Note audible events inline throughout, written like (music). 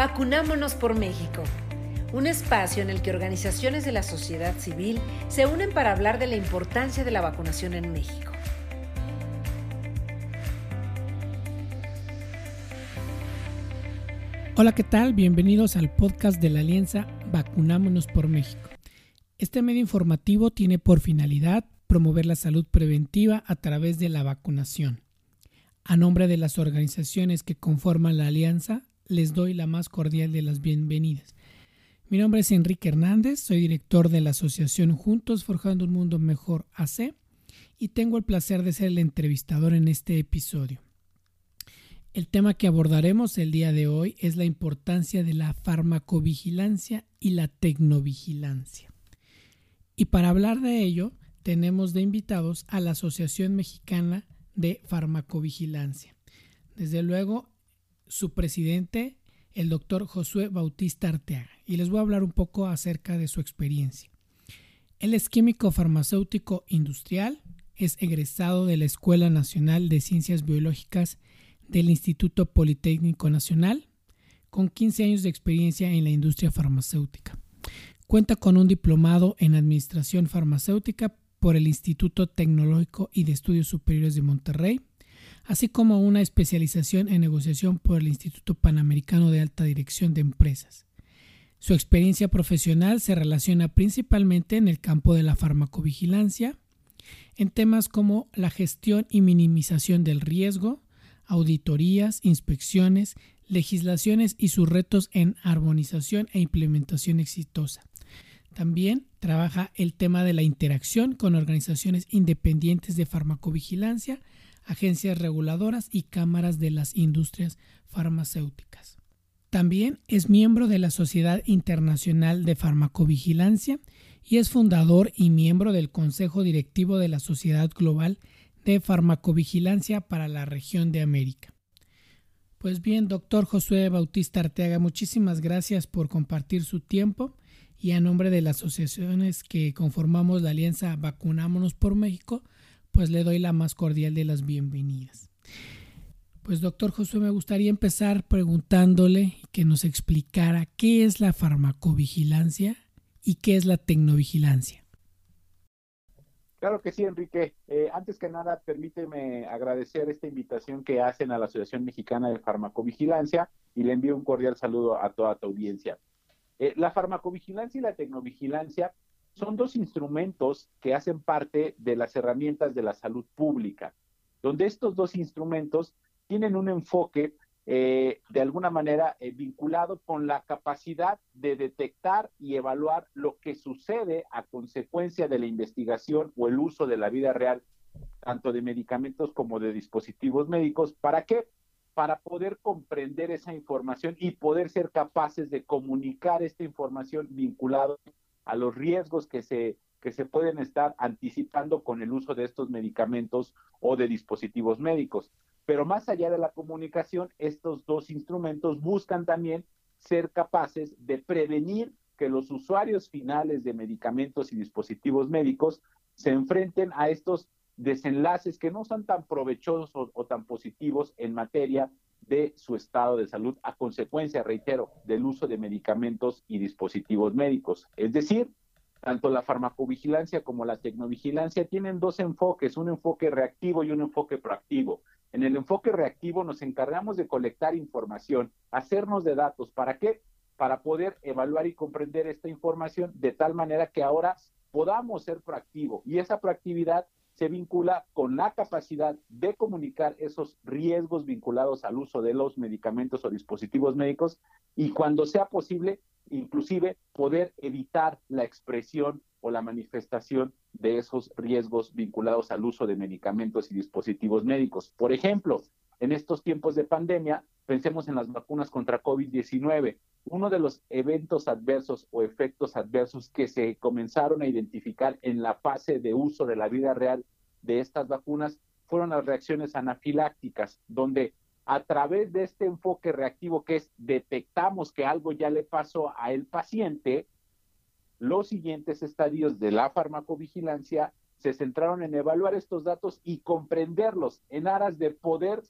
Vacunámonos por México, un espacio en el que organizaciones de la sociedad civil se unen para hablar de la importancia de la vacunación en México. Hola, ¿qué tal? Bienvenidos al podcast de la Alianza Vacunámonos por México. Este medio informativo tiene por finalidad promover la salud preventiva a través de la vacunación. A nombre de las organizaciones que conforman la alianza, les doy la más cordial de las bienvenidas. Mi nombre es Enrique Hernández, soy director de la asociación Juntos Forjando un Mundo Mejor AC y tengo el placer de ser el entrevistador en este episodio. El tema que abordaremos el día de hoy es la importancia de la farmacovigilancia y la tecnovigilancia. Y para hablar de ello, tenemos de invitados a la Asociación Mexicana de Farmacovigilancia. Desde luego, su presidente, el doctor Josué Bautista Arteaga, y les voy a hablar un poco acerca de su experiencia. Él es químico farmacéutico industrial, es egresado de la Escuela Nacional de Ciencias Biológicas del Instituto Politécnico Nacional, con 15 años de experiencia en la industria farmacéutica. Cuenta con un diplomado en Administración Farmacéutica por el Instituto Tecnológico y de Estudios Superiores de Monterrey, así como una especialización en negociación por el Instituto Panamericano de Alta Dirección de Empresas. Su experiencia profesional se relaciona principalmente en el campo de la farmacovigilancia, en temas como la gestión y minimización del riesgo, auditorías, inspecciones, legislaciones y sus retos en armonización e implementación exitosa. También trabaja el tema de la interacción con organizaciones independientes de farmacovigilancia, agencias reguladoras y cámaras de las industrias farmacéuticas. También es miembro de la Sociedad Internacional de Farmacovigilancia y es fundador y miembro del Consejo Directivo de la Sociedad Global de Farmacovigilancia para la región de América. Pues bien, doctor Josué Bautista Arteaga, muchísimas gracias por compartir su tiempo y a nombre de las asociaciones que conformamos la alianza Vacunámonos por México, pues le doy la más cordial de las bienvenidas. Pues doctor Josué, me gustaría empezar preguntándole que nos explicara qué es la farmacovigilancia y qué es la tecnovigilancia. Claro que sí, Enrique. Eh, antes que nada, permíteme agradecer esta invitación que hacen a la Asociación Mexicana de Farmacovigilancia y le envío un cordial saludo a toda tu audiencia. Eh, la farmacovigilancia y la tecnovigilancia son dos instrumentos que hacen parte de las herramientas de la salud pública, donde estos dos instrumentos tienen un enfoque eh, de alguna manera eh, vinculado con la capacidad de detectar y evaluar lo que sucede a consecuencia de la investigación o el uso de la vida real, tanto de medicamentos como de dispositivos médicos. ¿Para qué? para poder comprender esa información y poder ser capaces de comunicar esta información vinculada a los riesgos que se, que se pueden estar anticipando con el uso de estos medicamentos o de dispositivos médicos. Pero más allá de la comunicación, estos dos instrumentos buscan también ser capaces de prevenir que los usuarios finales de medicamentos y dispositivos médicos se enfrenten a estos desenlaces que no son tan provechosos o, tan positivos en materia de su estado de salud a consecuencia, reitero, del uso de medicamentos y dispositivos médicos. Es decir, tanto la farmacovigilancia como la tecnovigilancia tienen dos enfoques, un enfoque reactivo y un enfoque proactivo. En el enfoque reactivo nos encargamos de colectar información, hacernos de datos. ¿Para qué? Para poder evaluar y comprender esta información de tal manera que ahora podamos ser proactivos. Y esa proactividad se vincula con la capacidad de comunicar esos riesgos vinculados al uso de los medicamentos o dispositivos médicos y cuando sea posible, inclusive poder evitar la expresión o la manifestación de esos riesgos vinculados al uso de medicamentos y dispositivos médicos. Por ejemplo, en estos tiempos de pandemia, pensemos en las vacunas contra COVID-19. Uno de los eventos adversos o efectos adversos que se comenzaron a identificar en la fase de uso de la vida real de estas vacunas fueron las reacciones anafilácticas, donde a través de este enfoque reactivo que es detectamos que algo ya le pasó a el paciente, los siguientes estadios de la farmacovigilancia se centraron en evaluar estos datos y comprenderlos en aras de poder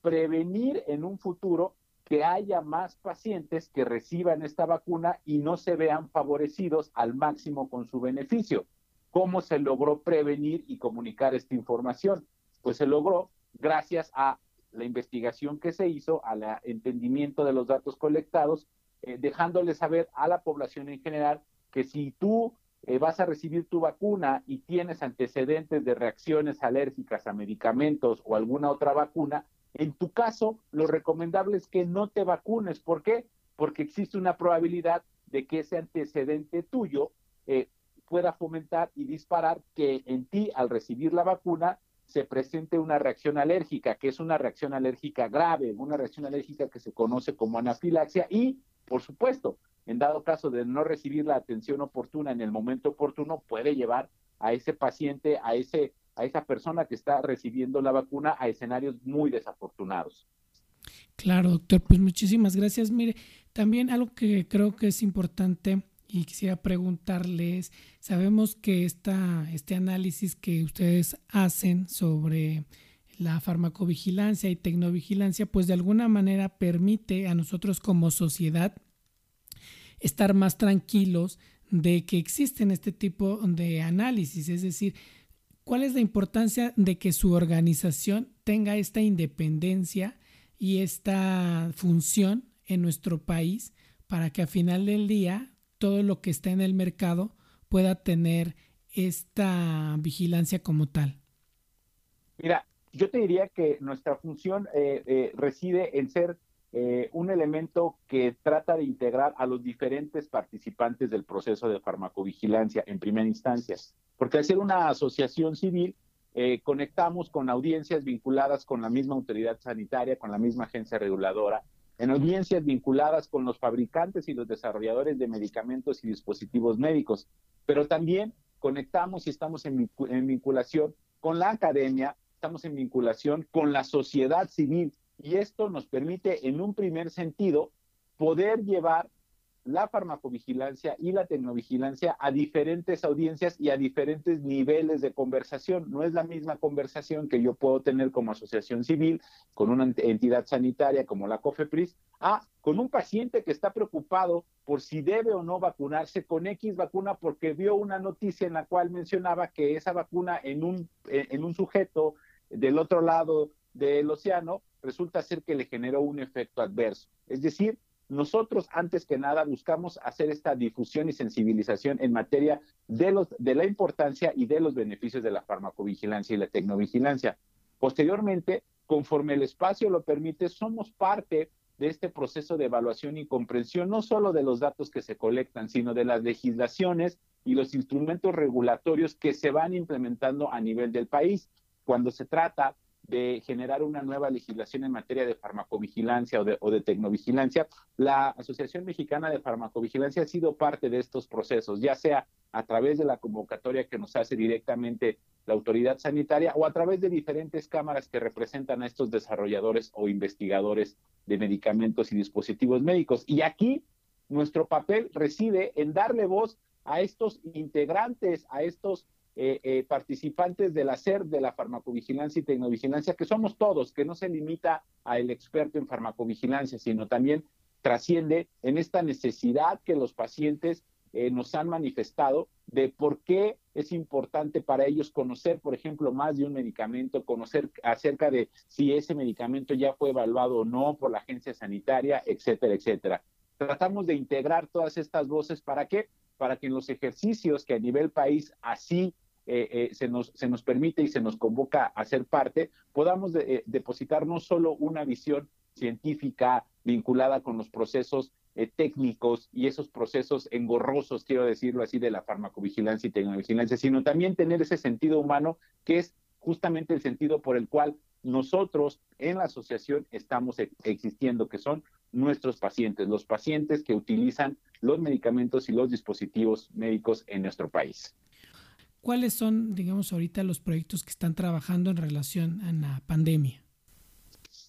prevenir en un futuro que haya más pacientes que reciban esta vacuna y no se vean favorecidos al máximo con su beneficio. ¿Cómo se logró prevenir y comunicar esta información? Pues se logró gracias a la investigación que se hizo, al entendimiento de los datos colectados, eh, dejándole saber a la población en general que si tú eh, vas a recibir tu vacuna y tienes antecedentes de reacciones alérgicas a medicamentos o alguna otra vacuna, en tu caso lo recomendable es que no te vacunes. ¿Por qué? Porque existe una probabilidad de que ese antecedente tuyo eh, pueda fomentar y disparar que en ti al recibir la vacuna se presente una reacción alérgica, que es una reacción alérgica grave, una reacción alérgica que se conoce como anafilaxia y, por supuesto, en dado caso de no recibir la atención oportuna en el momento oportuno, puede llevar a ese paciente, a ese a esa persona que está recibiendo la vacuna a escenarios muy desafortunados. Claro, doctor, pues muchísimas gracias. Mire, también algo que creo que es importante y quisiera preguntarles, sabemos que esta, este análisis que ustedes hacen sobre la farmacovigilancia y tecnovigilancia, pues de alguna manera permite a nosotros como sociedad estar más tranquilos de que existen este tipo de análisis, es decir, ¿cuál es la importancia de que su organización tenga esta independencia y esta función en nuestro país para que a final del día todo lo que está en el mercado pueda tener esta vigilancia como tal? Mira, yo te diría que nuestra función eh, eh, reside en ser eh, un elemento que trata de integrar a los diferentes participantes del proceso de farmacovigilancia en primera instancia. Porque al ser una asociación civil, conectamos con audiencias vinculadas con la misma autoridad sanitaria, con la misma agencia reguladora, en audiencias vinculadas con los fabricantes y los desarrolladores de medicamentos y dispositivos médicos, pero también conectamos y estamos en, vinculación con la academia, estamos en vinculación con la sociedad civil. Y esto nos permite en un primer sentido poder llevar la farmacovigilancia y la tecnovigilancia a diferentes audiencias y a diferentes niveles de conversación. No es la misma conversación que yo puedo tener como asociación civil con una entidad sanitaria como la COFEPRIS, a con un paciente que está preocupado por si debe o no vacunarse con X vacuna porque vio una noticia en la cual mencionaba que esa vacuna en un, en un sujeto del otro lado del océano resulta ser que le generó un efecto adverso. Es decir, nosotros antes que nada buscamos hacer esta difusión y sensibilización en materia de, la importancia y de los beneficios de la farmacovigilancia y la tecnovigilancia. Posteriormente, conforme el espacio lo permite, somos parte de este proceso de evaluación y comprensión, no solo de los datos que se colectan, sino de las legislaciones y los instrumentos regulatorios que se van implementando a nivel del país. Cuando se trata de generar una nueva legislación en materia de farmacovigilancia o de, o de tecnovigilancia, la Asociación Mexicana de Farmacovigilancia ha sido parte de estos procesos, ya sea a través de la convocatoria que nos hace directamente la autoridad sanitaria o a través de diferentes cámaras que representan a estos desarrolladores o investigadores de medicamentos y dispositivos médicos. Y aquí nuestro papel reside en darle voz a estos integrantes, a estos eh, eh, participantes del hacer de la farmacovigilancia y tecnovigilancia, que somos todos, que no se limita al experto en farmacovigilancia, sino también trasciende en esta necesidad que los pacientes eh, nos han manifestado de por qué es importante para ellos conocer, por ejemplo, más de un medicamento, conocer acerca de si ese medicamento ya fue evaluado o no por la agencia sanitaria, etcétera, etcétera. Tratamos de integrar todas estas voces para qué? Para que en los ejercicios que a nivel país así eh, eh, se, nos, se nos permite y se nos convoca a ser parte, podamos eh, depositar no solo una visión científica vinculada con los procesos técnicos y esos procesos engorrosos, quiero decirlo así, de la farmacovigilancia y tecnovigilancia, sino también tener ese sentido humano que es justamente el sentido por el cual nosotros en la asociación estamos existiendo, que son nuestros pacientes, los pacientes que utilizan los medicamentos y los dispositivos médicos en nuestro país. ¿Cuáles son, digamos, ahorita los proyectos que están trabajando en relación a la pandemia?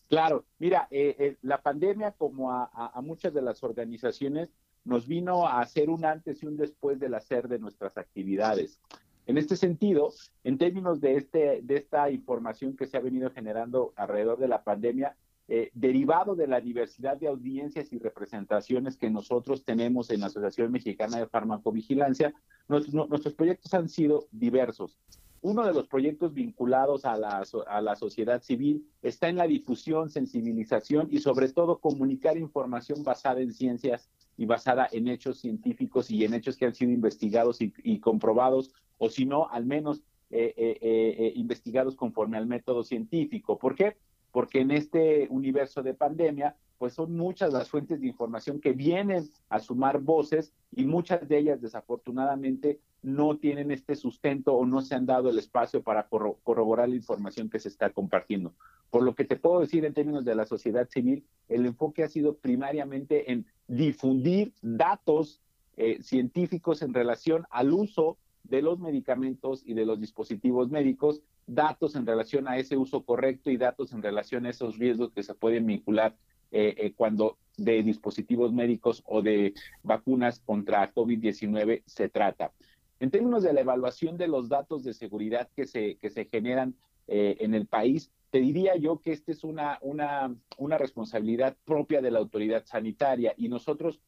Claro, mira, eh, eh, la pandemia, como a, muchas de las organizaciones, nos vino a hacer un antes y un después del hacer de nuestras actividades. En este sentido, en términos de, este, de esta información que se ha venido generando alrededor de la pandemia, eh, derivado de la diversidad de audiencias y representaciones que nosotros tenemos en la Asociación Mexicana de Farmacovigilancia, nuestros proyectos han sido diversos. Uno de los proyectos vinculados a la, a la sociedad civil está en la difusión, sensibilización y sobre todo comunicar información basada en ciencias y basada en hechos científicos y en hechos que han sido investigados y, comprobados, o si no, al menos eh, eh, investigados conforme al método científico. ¿Por qué? Porque en este universo de pandemia, pues son muchas las fuentes de información que vienen a sumar voces y muchas de ellas desafortunadamente no tienen este sustento o no se han dado el espacio para corroborar la información que se está compartiendo. Por lo que te puedo decir en términos de la sociedad civil, el enfoque ha sido primariamente en difundir datos eh, científicos en relación al uso de los medicamentos y de los dispositivos médicos, datos en relación a ese uso correcto y datos en relación a esos riesgos que se pueden vincular eh, eh, cuando de dispositivos médicos o de vacunas contra COVID-19 se trata. En términos de la evaluación de los datos de seguridad que se, que se generan eh, en el país, te diría yo que esta es una, una, una responsabilidad propia de la autoridad sanitaria y nosotros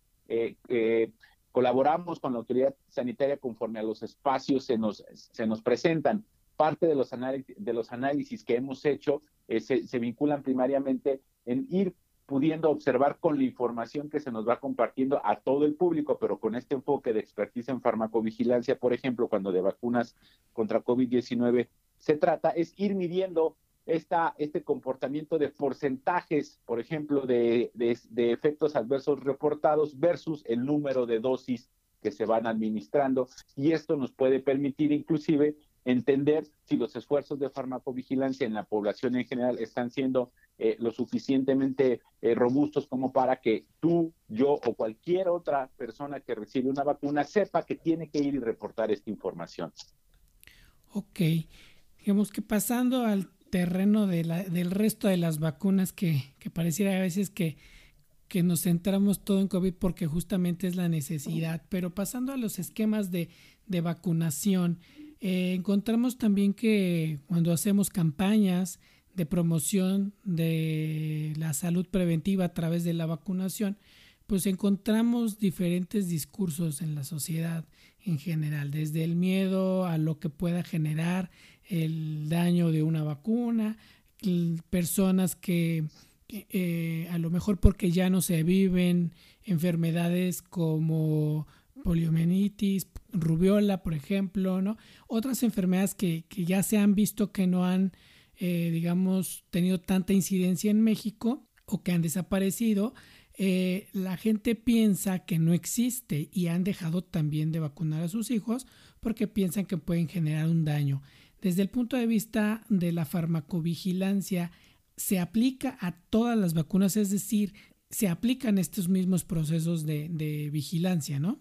colaboramos con la autoridad sanitaria conforme a los espacios se nos, se nos presentan. Parte de los, de los análisis que hemos hecho eh, se, vinculan primariamente en ir pudiendo observar con la información que se nos va compartiendo a todo el público, pero con este enfoque de expertise en farmacovigilancia, por ejemplo, cuando de vacunas contra COVID-19 se trata, es ir midiendo esta, este comportamiento de porcentajes, por ejemplo, de, de, efectos adversos reportados versus el número de dosis que se van administrando. Y esto nos puede permitir inclusive entender si los esfuerzos de farmacovigilancia en la población en general están siendo eh, lo suficientemente eh, robustos como para que tú, yo o cualquier otra persona que recibe una vacuna sepa que tiene que ir y reportar esta información. Ok, digamos que pasando al terreno de la, del resto de las vacunas que, que pareciera a veces que, que nos centramos todo en COVID porque justamente es la necesidad. Pero pasando a los esquemas de, de vacunación, eh, encontramos también que cuando hacemos campañas de promoción de la salud preventiva a través de la vacunación, pues encontramos diferentes discursos en la sociedad en general, desde el miedo a lo que pueda generar el daño de una vacuna, personas que eh, a lo mejor porque ya no se viven enfermedades como poliomielitis, rubiola, por ejemplo, ¿no? Otras enfermedades que, ya se han visto que no han, eh, digamos, tenido tanta incidencia en México o que han desaparecido, eh, la gente piensa que no existe y han dejado también de vacunar a sus hijos porque piensan que pueden generar un daño. Desde el punto de vista de la farmacovigilancia, se aplica a todas las vacunas, es decir, se aplican estos mismos procesos de, vigilancia, ¿no?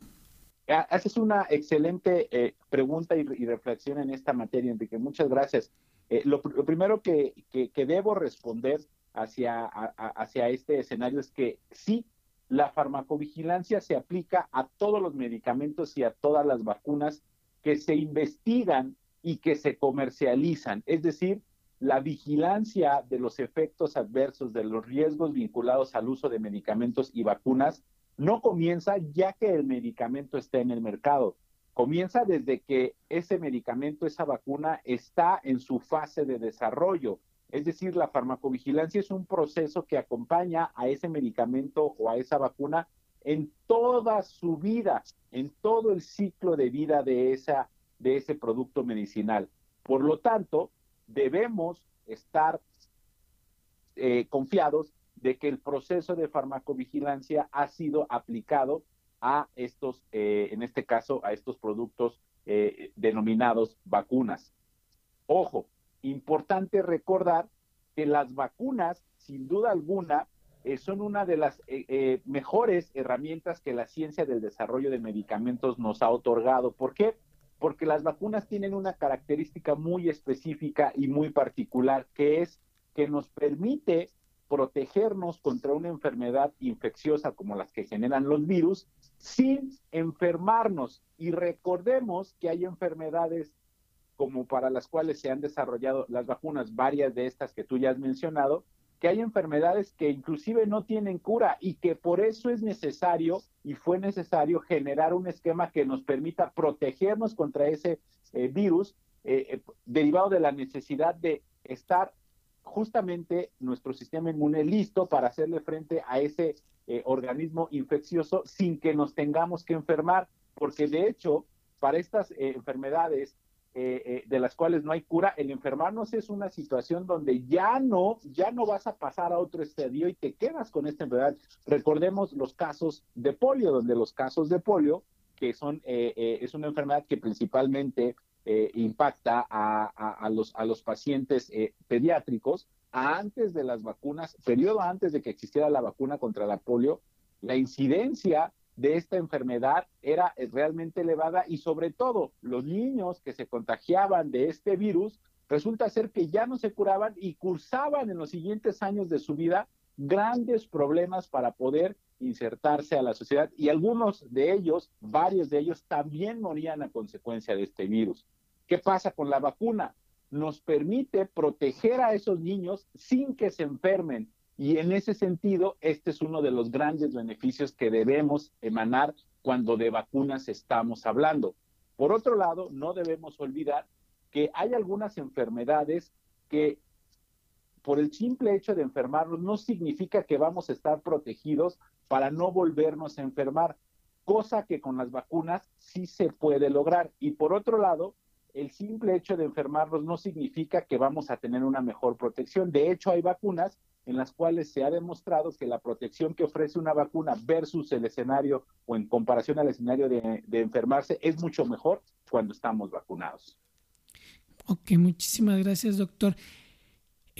Haces una excelente eh, pregunta y, reflexión en esta materia, Enrique. Muchas gracias. Eh, lo, primero que, debo responder hacia, hacia este escenario es que sí, la farmacovigilancia se aplica a todos los medicamentos y a todas las vacunas que se investigan y que se comercializan, es decir, la vigilancia de los efectos adversos, de los riesgos vinculados al uso de medicamentos y vacunas, no comienza ya que el medicamento está en el mercado. Comienza desde que ese medicamento, esa vacuna, está en su fase de desarrollo. Es decir, la farmacovigilancia es un proceso que acompaña a ese medicamento o a esa vacuna en toda su vida, en todo el ciclo de vida de esa de ese producto medicinal. Por lo tanto, debemos estar eh, confiados de que el proceso de farmacovigilancia ha sido aplicado a estos, eh, en este caso, a estos productos eh, denominados vacunas. Ojo, importante recordar que las vacunas, sin duda alguna, son una de las mejores herramientas que la ciencia del desarrollo de medicamentos nos ha otorgado. ¿Por qué? porque las vacunas tienen una característica muy específica y muy particular, que es que nos permite protegernos contra una enfermedad infecciosa como las que generan los virus sin enfermarnos. Y recordemos que hay enfermedades como para las cuales se han desarrollado las vacunas, varias de estas que tú ya has mencionado, que hay enfermedades que inclusive no tienen cura y que por eso es necesario y fue necesario generar un esquema que nos permita protegernos contra ese eh, virus eh, eh, derivado de la necesidad de estar justamente nuestro sistema inmune listo para hacerle frente a ese organismo infeccioso sin que nos tengamos que enfermar, porque de hecho para estas enfermedades eh, eh, de las cuales no hay cura, el enfermarnos es una situación donde ya no, ya no vas a pasar a otro estadio y te quedas con esta enfermedad. Recordemos los casos de polio, donde los casos de polio, que son, eh, es una enfermedad que principalmente impacta a, los, a los pacientes pediátricos, antes de las vacunas, periodo antes de que existiera la vacuna contra la polio, la incidencia de esta enfermedad era eh, realmente elevada y sobre todo los niños que se contagiaban de este virus, resulta ser que ya no se curaban y cursaban en los siguientes años de su vida grandes problemas para poder insertarse a la sociedad y algunos de ellos, varios de ellos, también morían a consecuencia de este virus. ¿Qué pasa con la vacuna? Nos permite proteger a esos niños sin que se enfermen y en ese sentido, este es uno de los grandes beneficios que debemos emanar cuando de vacunas estamos hablando. Por otro lado, no debemos olvidar que hay algunas enfermedades que por el simple hecho de enfermarnos no significa que vamos a estar protegidos para no volvernos a enfermar, cosa que con las vacunas sí se puede lograr. Y por otro lado, el simple hecho de enfermarnos no significa que vamos a tener una mejor protección. De hecho, hay vacunas en las cuales se ha demostrado que la protección que ofrece una vacuna versus el escenario o en comparación al escenario de, enfermarse es mucho mejor cuando estamos vacunados. Ok, muchísimas gracias, doctor.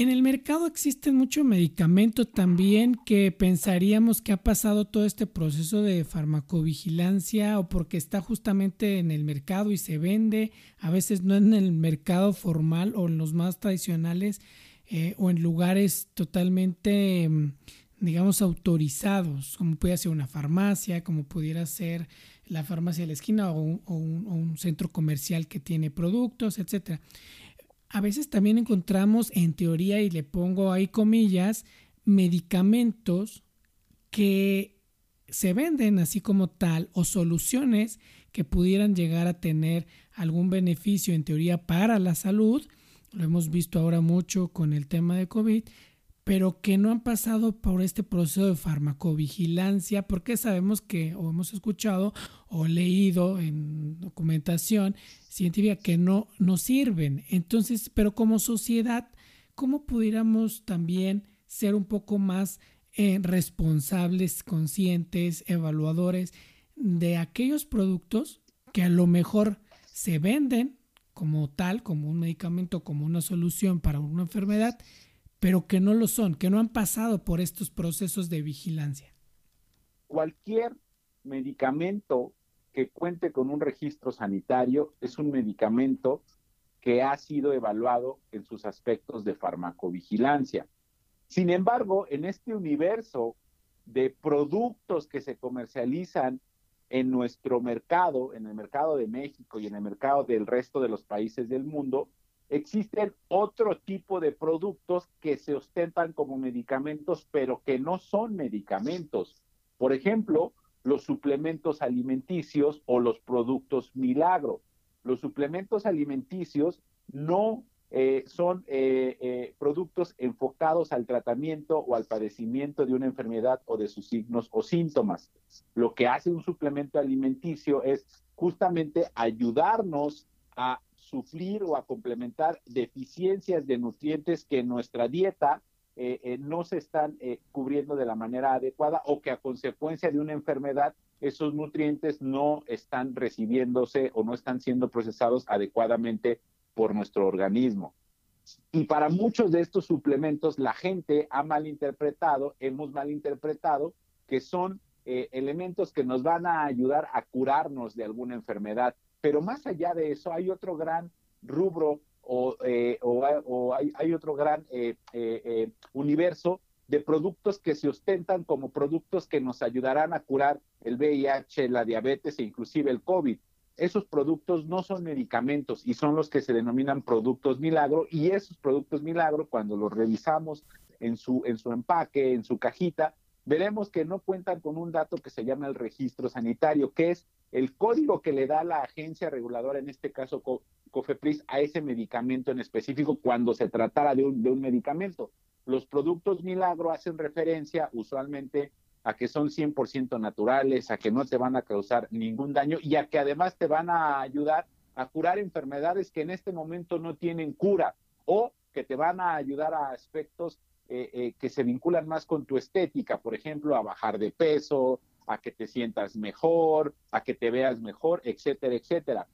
En el mercado existen muchos medicamentos también que pensaríamos que ha pasado todo este proceso de farmacovigilancia o porque está justamente en el mercado y se vende, a veces no en el mercado formal o en los más tradicionales eh, o en lugares totalmente, mm, digamos, autorizados, como puede ser una farmacia, como pudiera ser la farmacia de la esquina o un, centro comercial que tiene productos, etcétera. A veces también encontramos, en teoría, y le pongo ahí comillas, medicamentos que se venden así como tal o soluciones que pudieran llegar a tener algún beneficio en teoría para la salud, lo hemos visto ahora mucho con el tema de COVID, pero que no han pasado por este proceso de farmacovigilancia, porque sabemos que, o hemos escuchado o leído en documentación científica que no, no sirven. Entonces, pero como sociedad, ¿cómo pudiéramos también ser un poco más eh, responsables, conscientes, evaluadores de aquellos productos que a lo mejor se venden como tal, como un medicamento, como una solución para una enfermedad, pero que no lo son, que no han pasado por estos procesos de vigilancia. Cualquier medicamento que cuente con un registro sanitario es un medicamento que ha sido evaluado en sus aspectos de farmacovigilancia. Sin embargo, en este universo de productos que se comercializan en nuestro mercado, en el mercado de México y en el mercado del resto de los países del mundo, existen otro tipo de productos que se ostentan como medicamentos, pero que no son medicamentos. Por ejemplo, los suplementos alimenticios o los productos milagro. Los suplementos alimenticios no eh, son eh, eh, productos enfocados al tratamiento o al padecimiento de una enfermedad o de sus signos o síntomas. Lo que hace un suplemento alimenticio es justamente ayudarnos a sufrir o a complementar deficiencias de nutrientes que en nuestra dieta no se están cubriendo de la manera adecuada o que a consecuencia de una enfermedad esos nutrientes no están recibiéndose o no están siendo procesados adecuadamente por nuestro organismo. Y para muchos de estos suplementos la gente ha malinterpretado, hemos malinterpretado que son eh, elementos que nos van a ayudar a curarnos de alguna enfermedad. Pero más allá de eso hay otro gran rubro o, eh, hay, otro gran eh, universo de productos que se ostentan como productos que nos ayudarán a curar el VIH, la diabetes e inclusive el COVID. esos productos no son medicamentos y son los que se denominan productos milagro y esos productos milagro cuando los revisamos en su, en su empaque, en su cajita, veremos que no cuentan con un dato que se llama el registro sanitario, que es el código que le da la agencia reguladora, en este caso COFEPRIS, a ese medicamento en específico cuando se tratara de un, de un medicamento. Los productos milagro hacen referencia usualmente a que son 100% naturales, a que no te van a causar ningún daño y a que además te van a ayudar a curar enfermedades que en este momento no tienen cura o que te van a ayudar a aspectos eh, eh, que se vinculan más con tu estética, por ejemplo, a bajar de peso, a que te sientas mejor, a que te veas mejor, etcétera, etcétera.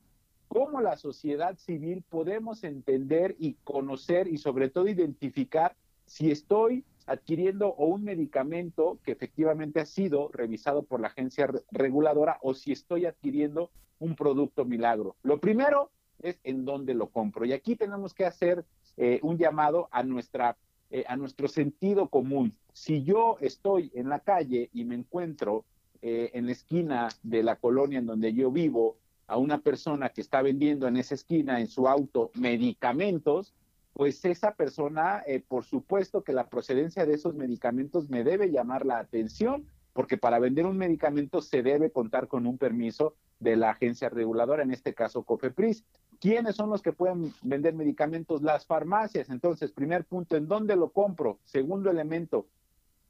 ¿Cómo la sociedad civil podemos entender y conocer y sobre todo identificar si estoy adquiriendo un medicamento que efectivamente ha sido revisado por la agencia reguladora o si estoy adquiriendo un producto milagro. Lo primero es en dónde lo compro. Y aquí tenemos que hacer eh, un llamado a nuestra eh, a nuestro sentido común. Si yo estoy en la calle y me encuentro eh, en la esquina de la colonia en donde yo vivo a una persona que está vendiendo en esa esquina en su auto medicamentos, pues esa persona, eh, por supuesto que la procedencia de esos medicamentos me debe llamar la atención, porque para vender un medicamento se debe contar con un permiso de la agencia reguladora, en este caso COFEPRIS. ¿Quiénes son los que pueden vender medicamentos? Las farmacias. Entonces, primer punto, ¿en dónde lo compro? Segundo elemento,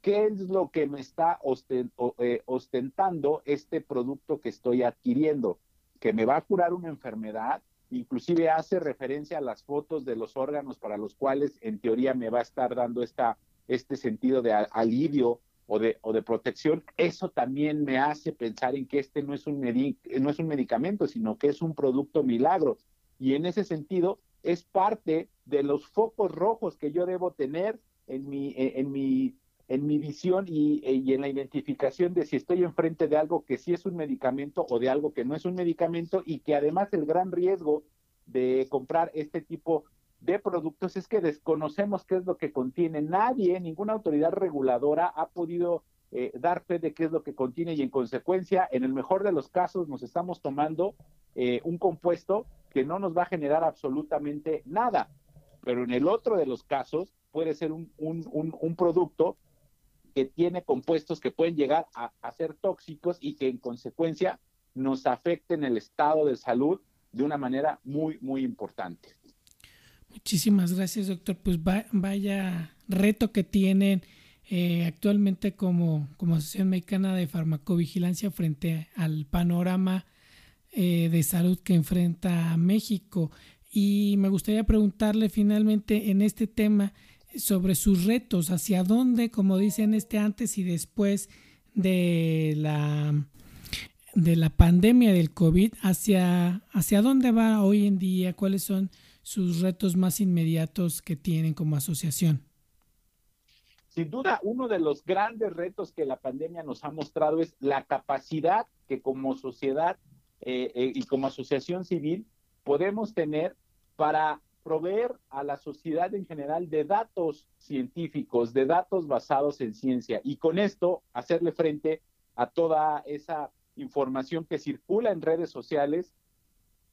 ¿qué es lo que me está eh, ostentando este producto que estoy adquiriendo? ¿Que me va a curar una enfermedad? inclusive hace referencia a las fotos de los órganos para los cuales en teoría me va a estar dando este sentido de alivio o de, o de protección, eso también me hace pensar en que este no es, un no es un medicamento, sino que es un producto milagro. Y en ese sentido, es parte de los focos rojos que yo debo tener en mi, en mi en mi visión y, en la identificación de si estoy enfrente de algo que sí es un medicamento o de algo que no es un medicamento y que además el gran riesgo de comprar este tipo de productos es que desconocemos qué es lo que contiene. Nadie, ninguna autoridad reguladora ha podido eh, dar fe de qué es lo que contiene y en consecuencia, en el mejor de los casos, nos estamos tomando eh, un compuesto que no nos va a generar absolutamente nada. Pero en el otro de los casos puede ser un, un, un producto que tiene compuestos que pueden llegar a, ser tóxicos y que en consecuencia nos afecten el estado de salud de una manera muy, muy importante. Muchísimas gracias, doctor. Pues vaya reto que tienen eh, actualmente como, como Asociación Mexicana de Farmacovigilancia frente al panorama eh, de salud que enfrenta México. Y me gustaría preguntarle finalmente en este tema, sobre sus retos, hacia dónde, como dicen este antes y después de la de la pandemia del COVID, hacia, hacia dónde va hoy en día, cuáles son sus retos más inmediatos que tienen como asociación. Sin duda, uno de los grandes retos que la pandemia nos ha mostrado es la capacidad que como sociedad eh, eh, y como asociación civil podemos tener para proveer a la sociedad en general de datos científicos, de datos basados en ciencia y con esto hacerle frente a toda esa información que circula en redes sociales,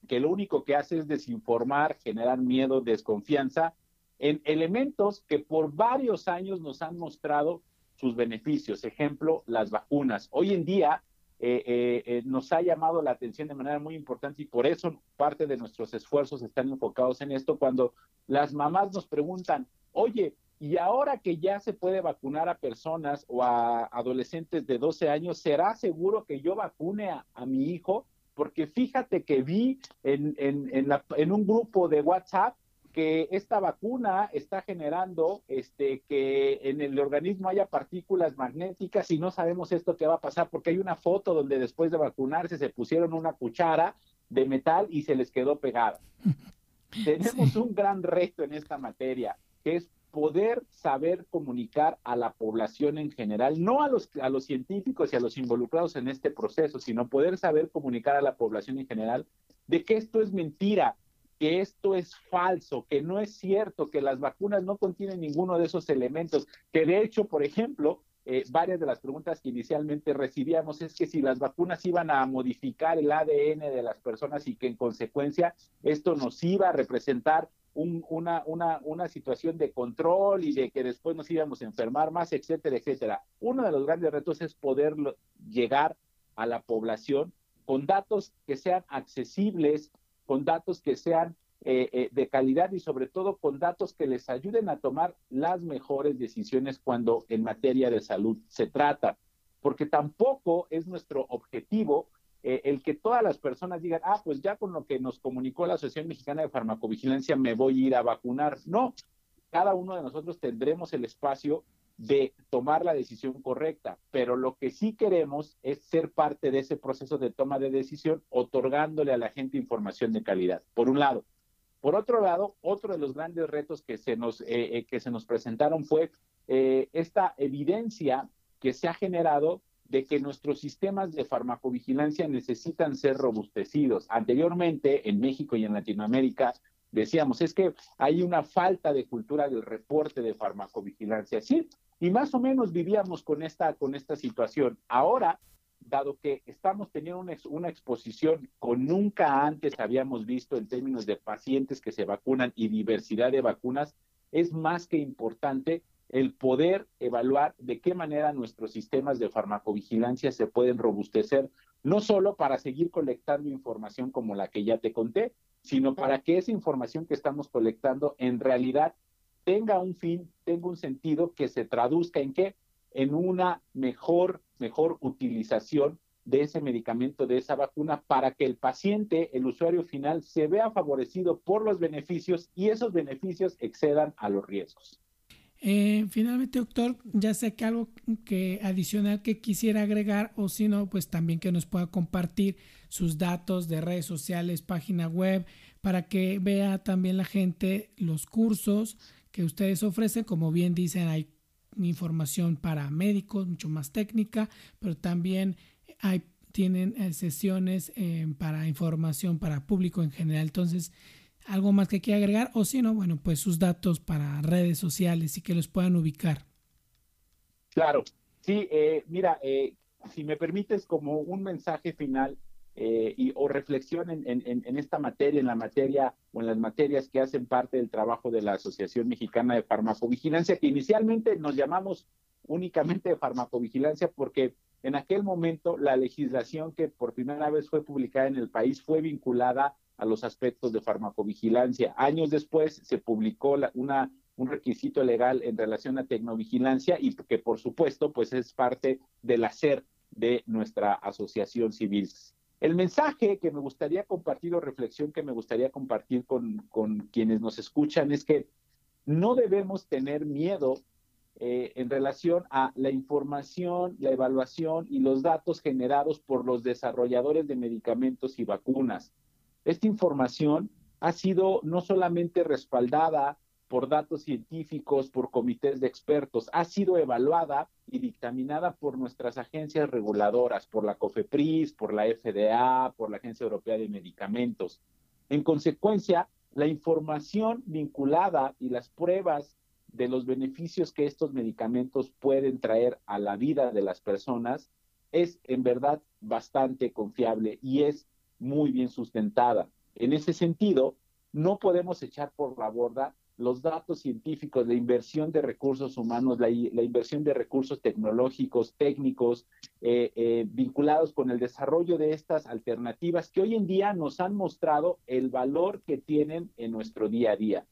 que lo único que hace es desinformar, generar miedo, desconfianza en elementos que por varios años nos han mostrado sus beneficios. Ejemplo, las vacunas. Hoy en día eh, eh, eh, nos ha llamado la atención de manera muy importante y por eso parte de nuestros esfuerzos están enfocados en esto cuando las mamás nos preguntan, oye, y ahora que ya se puede vacunar a personas o a adolescentes de 12 años, ¿será seguro que yo vacune a, mi hijo? Porque fíjate que vi en, en, en un grupo de WhatsApp que esta vacuna está generando este, que en el organismo haya partículas magnéticas y no sabemos esto qué va a pasar porque hay una foto donde después de vacunarse se pusieron una cuchara de metal y se les quedó pegada. (laughs) Tenemos un gran reto en esta materia, que es poder saber comunicar a la población en general, no a los, a los científicos y a los involucrados en este proceso, sino poder saber comunicar a la población en general de que esto es mentira, que esto es falso, que no es cierto, que las vacunas no contienen ninguno de esos elementos, que de hecho, por ejemplo, eh, varias de las preguntas que inicialmente recibíamos es que si las vacunas iban a modificar el ADN de las personas y que en consecuencia esto nos iba a representar una, una, una situación de control y de que después nos íbamos a enfermar más, etcétera, etcétera. Uno de los grandes retos es poder llegar a la población con datos que sean accesibles, con datos que sean eh, eh, de calidad y sobre todo con datos que les ayuden a tomar las mejores decisiones cuando en materia de salud se trata. Porque tampoco es nuestro objetivo eh, el que todas las personas digan, ah, pues ya con lo que nos comunicó la Asociación Mexicana de Farmacovigilancia me voy a ir a vacunar. No, cada uno de nosotros tendremos el espacio de tomar la decisión correcta, pero lo que sí queremos es ser parte de ese proceso de toma de decisión, otorgándole a la gente información de calidad, por un lado. Por otro lado, otro de los grandes retos que se nos, eh, eh, que se nos presentaron fue esta evidencia que se ha generado de que nuestros sistemas de farmacovigilancia necesitan ser robustecidos. Anteriormente, en México y en Latinoamérica, decíamos, es que hay una falta de cultura del reporte de farmacovigilancia. Sí, y más o menos vivíamos con esta, con esta situación. Ahora, dado que estamos teniendo una, una exposición con nunca antes habíamos visto en términos de pacientes que se vacunan y diversidad de vacunas, es más que importante el poder evaluar de qué manera nuestros sistemas de farmacovigilancia se pueden robustecer, no solo para seguir colectando información como la que ya te conté, sino para que esa información que estamos colectando en realidad tenga un fin, tenga un sentido que se traduzca en qué? En una mejor, mejor utilización de ese medicamento, de esa vacuna, para que el paciente, el usuario final, se vea favorecido por los beneficios y esos beneficios excedan a los riesgos. Eh, finalmente, doctor, ya sé que algo que adicional que quisiera agregar o si no, pues también que nos pueda compartir sus datos de redes sociales, página web, para que vea también la gente los cursos que ustedes ofrecen. Como bien dicen, hay información para médicos, mucho más técnica, pero también hay, tienen eh, sesiones eh, para información para público en general. Entonces, algo más que quiera agregar o si no, bueno, pues sus datos para redes sociales y que los puedan ubicar. Claro, sí, eh, mira, eh, si me permites como un mensaje final eh, y, o reflexión en, en, esta materia, en la materia o en las materias que hacen parte del trabajo de la Asociación Mexicana de Farmacovigilancia, que inicialmente nos llamamos únicamente de farmacovigilancia porque en aquel momento la legislación que por primera vez fue publicada en el país fue vinculada a los aspectos de farmacovigilancia. Años después se publicó una, un requisito legal en relación a tecnovigilancia y que por supuesto pues es parte del hacer de nuestra asociación civil. El mensaje que me gustaría compartir o reflexión que me gustaría compartir con, con quienes nos escuchan es que no debemos tener miedo eh, en relación a la información, la evaluación y los datos generados por los desarrolladores de medicamentos y vacunas. Esta información ha sido no solamente respaldada por datos científicos, por comités de expertos, ha sido evaluada y dictaminada por nuestras agencias reguladoras, por la COFEPRIS, por la FDA, por la Agencia Europea de Medicamentos. En consecuencia, la información vinculada y las pruebas de los beneficios que estos medicamentos pueden traer a la vida de las personas es en verdad bastante confiable y es muy bien sustentada. En ese sentido, no podemos echar por la borda los datos científicos, la inversión de recursos humanos, la, inversión de recursos tecnológicos, técnicos, eh, eh, vinculados con el desarrollo de estas alternativas que hoy en día nos han mostrado el valor que tienen en nuestro día a día.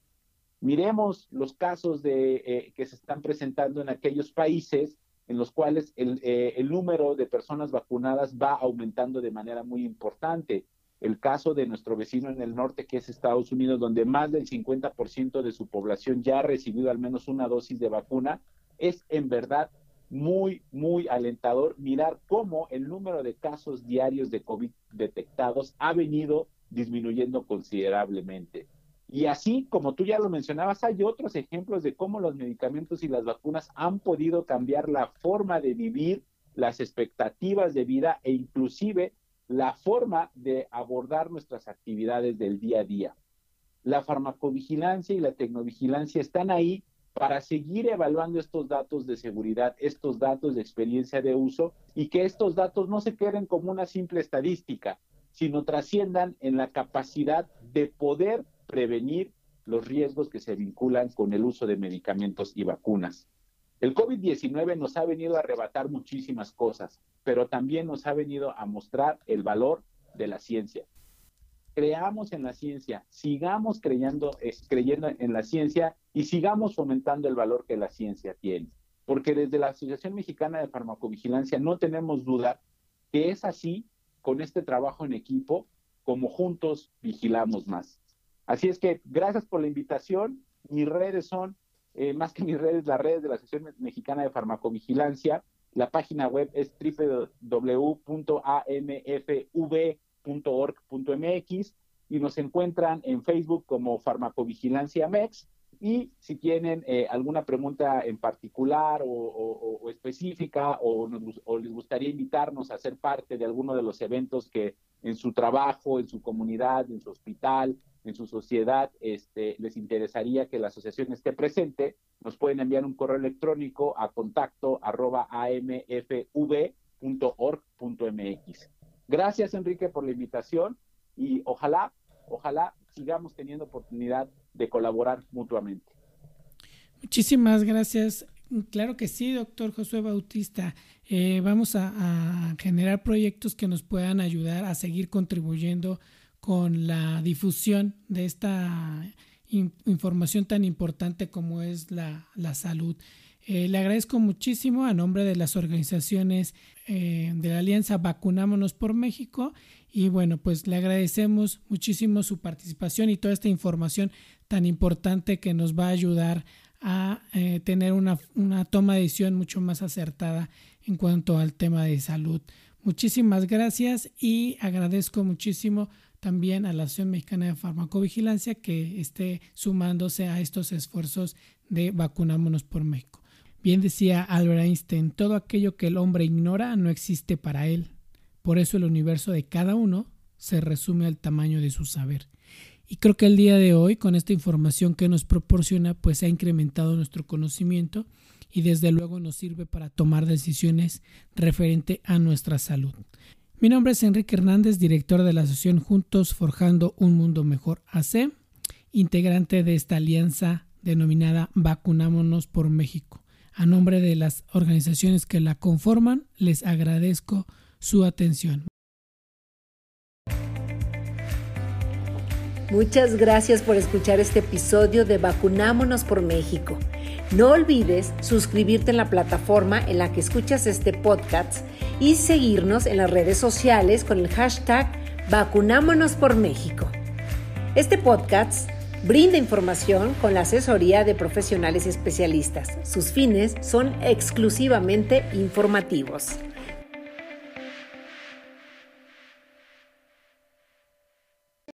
Miremos los casos de, eh, que se están presentando en aquellos países en los cuales el, número de personas vacunadas va aumentando de manera muy importante. El caso de nuestro vecino en el norte, que es Estados Unidos, donde más del 50% de su población ya ha recibido al menos una dosis de vacuna, es en verdad muy, muy alentador mirar cómo el número de casos diarios de COVID detectados ha venido disminuyendo considerablemente. Y así, como tú ya lo mencionabas, hay otros ejemplos de cómo los medicamentos y las vacunas han podido cambiar la forma de vivir, las expectativas de vida e inclusive la forma de abordar nuestras actividades del día a día. La farmacovigilancia y la tecnovigilancia están ahí para seguir evaluando estos datos de seguridad, estos datos de experiencia de uso y que estos datos no se queden como una simple estadística, sino trasciendan en la capacidad de poder prevenir los riesgos que se vinculan con el uso de medicamentos y vacunas. El COVID-19 nos ha venido a arrebatar muchísimas cosas, pero también nos ha venido a mostrar el valor de la ciencia. Creamos en la ciencia, sigamos creyendo, creyendo en la ciencia y sigamos fomentando el valor que la ciencia tiene. Porque desde la Asociación Mexicana de Farmacovigilancia no tenemos duda que es así con este trabajo en equipo como juntos vigilamos más. Así es que gracias por la invitación. Mis redes son, eh, más que mis redes, las redes de la Asociación Mexicana de Farmacovigilancia. La página web es www.amfv.org.mx y nos encuentran en Facebook como Farmacovigilancia MEX y si tienen eh, alguna pregunta en particular o, específica o, les gustaría invitarnos a ser parte de alguno de los eventos que en su trabajo, en su comunidad, en su hospital, en su sociedad, este, les interesaría que la asociación esté presente, nos pueden enviar un correo electrónico a contacto amfv.org.mx. Gracias, Enrique, por la invitación y ojalá, ojalá sigamos teniendo oportunidad de colaborar mutuamente. Muchísimas gracias. Claro que sí, doctor Josué Bautista. Eh, vamos a, generar proyectos que nos puedan ayudar a seguir contribuyendo con la difusión de esta información tan importante como es la, salud. Eh, le agradezco muchísimo a nombre de las organizaciones eh, de la Alianza Vacunámonos por México y bueno, pues le agradecemos muchísimo su participación y toda esta información tan importante que nos va a ayudar a eh, tener una, una toma de decisión mucho más acertada en cuanto al tema de salud. Muchísimas gracias y agradezco muchísimo también a la Asociación Mexicana de Farmacovigilancia que esté sumándose a estos esfuerzos de vacunámonos por México. Bien decía Albert Einstein, todo aquello que el hombre ignora no existe para él. Por eso el universo de cada uno se resume al tamaño de su saber. Y creo que el día de hoy, con esta información que nos proporciona, pues ha incrementado nuestro conocimiento y desde luego nos sirve para tomar decisiones referente a nuestra salud. Mi nombre es Enrique Hernández, director de la asociación Juntos Forjando un Mundo Mejor AC, integrante de esta alianza denominada Vacunámonos por México. A nombre de las organizaciones que la conforman, les agradezco su atención. Muchas gracias por escuchar este episodio de Vacunámonos por México. No olvides suscribirte en la plataforma en la que escuchas este podcast y seguirnos en las redes sociales con el hashtag Vacunámonos por México. Este podcast brinda información con la asesoría de profesionales y especialistas. Sus fines son exclusivamente informativos.